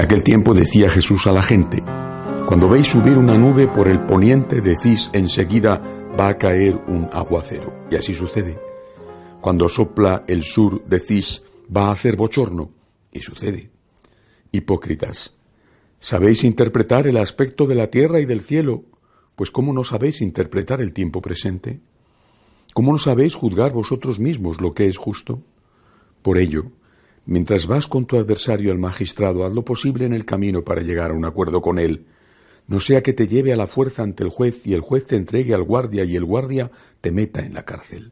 Aquel tiempo decía Jesús a la gente, cuando veis subir una nube por el poniente, decís enseguida va a caer un aguacero. Y así sucede. Cuando sopla el sur, decís va a hacer bochorno. Y sucede. Hipócritas, ¿sabéis interpretar el aspecto de la tierra y del cielo? Pues ¿cómo no sabéis interpretar el tiempo presente? ¿Cómo no sabéis juzgar vosotros mismos lo que es justo? Por ello, Mientras vas con tu adversario al magistrado, haz lo posible en el camino para llegar a un acuerdo con él. No sea que te lleve a la fuerza ante el juez y el juez te entregue al guardia y el guardia te meta en la cárcel.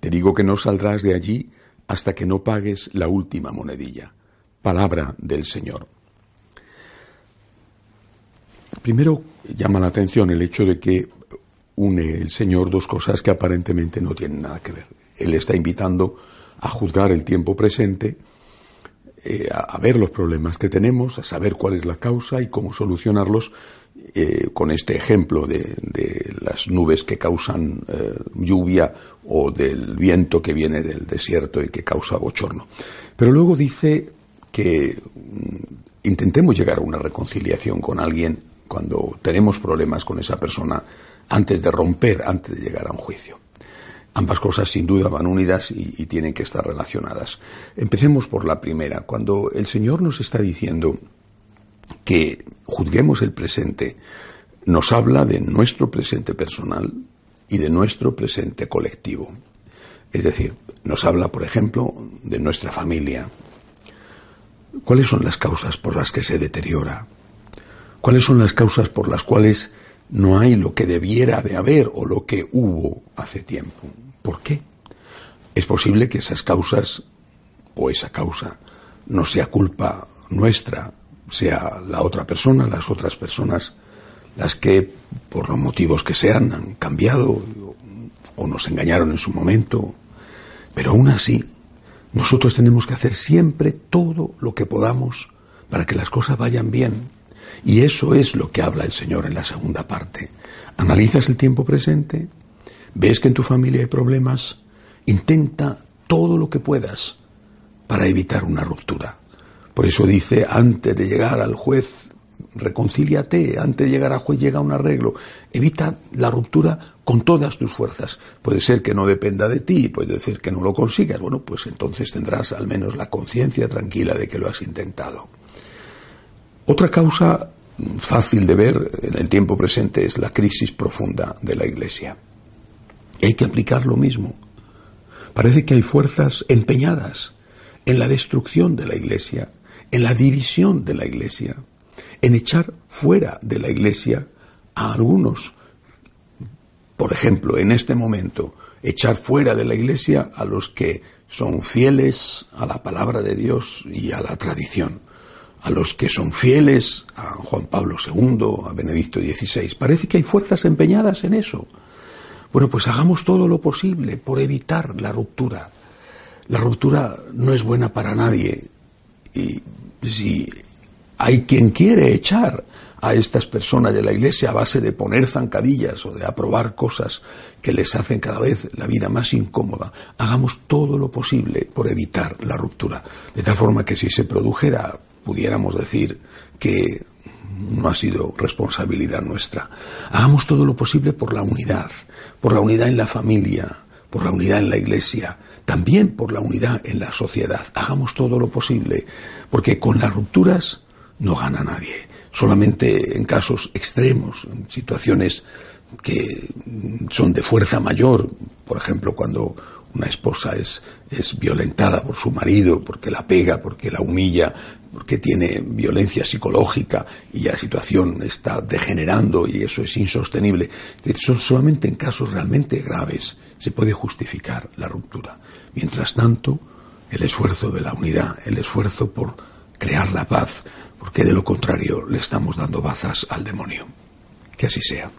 Te digo que no saldrás de allí hasta que no pagues la última monedilla. Palabra del Señor. Primero llama la atención el hecho de que une el Señor dos cosas que aparentemente no tienen nada que ver. Él está invitando a juzgar el tiempo presente eh, a, ver los problemas que tenemos, a saber cuál es la causa y cómo solucionarlos eh, con este ejemplo de, de, las nubes que causan eh, lluvia o del viento que viene del desierto y que causa bochorno. Pero luego dice que mm, intentemos llegar a una reconciliación con alguien cuando tenemos problemas con esa persona antes de romper, antes de llegar a un juicio. Ambas cosas sin duda van unidas y, tienen que estar relacionadas. Empecemos por la primera. Cuando el Señor nos está diciendo que juzguemos el presente, nos habla de nuestro presente personal y de nuestro presente colectivo. Es decir, nos habla, por ejemplo, de nuestra familia. ¿Cuáles son las causas por las que se deteriora? ¿Cuáles son las causas por las cuales no hay lo que debiera de haber o lo que hubo hace tiempo? ¿Por qué? Es posible que esas causas o esa causa no sea culpa nuestra, sea la otra persona, las otras personas, las que, por los motivos que sean, han cambiado o nos engañaron en su momento. Pero aún así, nosotros tenemos que hacer siempre todo lo que podamos para que las cosas vayan bien. Y eso es lo que habla el Señor en la segunda parte. Analizas el tiempo presente, ves que en tu familia hay problemas, intenta todo lo que puedas para evitar una ruptura. Por eso dice, antes de llegar al juez, reconcíliate, antes de llegar al juez llega un arreglo. Evita la ruptura con todas tus fuerzas. Puede ser que no dependa de ti, puede ser que no lo consigas. Bueno, pues entonces tendrás al menos la conciencia tranquila de que lo has intentado. Otra causa fácil de ver en el tiempo presente es la crisis profunda de la Iglesia. Hay que aplicar lo mismo. Parece que hay fuerzas empeñadas en la destrucción de la Iglesia, en la división de la Iglesia, en echar fuera de la Iglesia a algunos. Por ejemplo, en este momento, echar fuera de la Iglesia a los que son fieles a la palabra de Dios y a la tradición a los que son fieles a Juan Pablo II, a Benedicto XVI. Parece que hay fuerzas empeñadas en eso. Bueno, pues hagamos todo lo posible por evitar la ruptura. La ruptura no es buena para nadie. Y si hay quien quiere echar a estas personas de la iglesia a base de poner zancadillas o de aprobar cosas que les hacen cada vez la vida más incómoda, hagamos todo lo posible por evitar la ruptura. De tal forma que si se produjera pudiéramos decir que no ha sido responsabilidad nuestra. Hagamos todo lo posible por la unidad, por la unidad en la familia, por la unidad en la iglesia, también por la unidad en la sociedad. Hagamos todo lo posible, porque con las rupturas no gana nadie. Solamente en casos extremos, en situaciones que son de fuerza mayor, por ejemplo, cuando una esposa es, violentada por su marido, porque la pega, porque la humilla, porque tiene violencia psicológica y la situación está degenerando y eso es insostenible. Son solamente en casos realmente graves se puede justificar la ruptura. Mientras tanto, el esfuerzo de la unidad, el esfuerzo por crear la paz, porque de lo contrario le estamos dando bazas al demonio. Que así sea.